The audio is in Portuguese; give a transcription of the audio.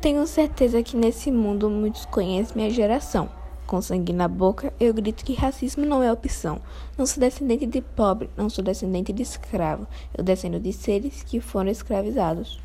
Tenho certeza que nesse mundo muitos conhecem minha geração. Com sangue na boca, eu grito que racismo não é opção. Não sou descendente de pobre, não sou descendente de escravo. Eu descendo de seres que foram escravizados.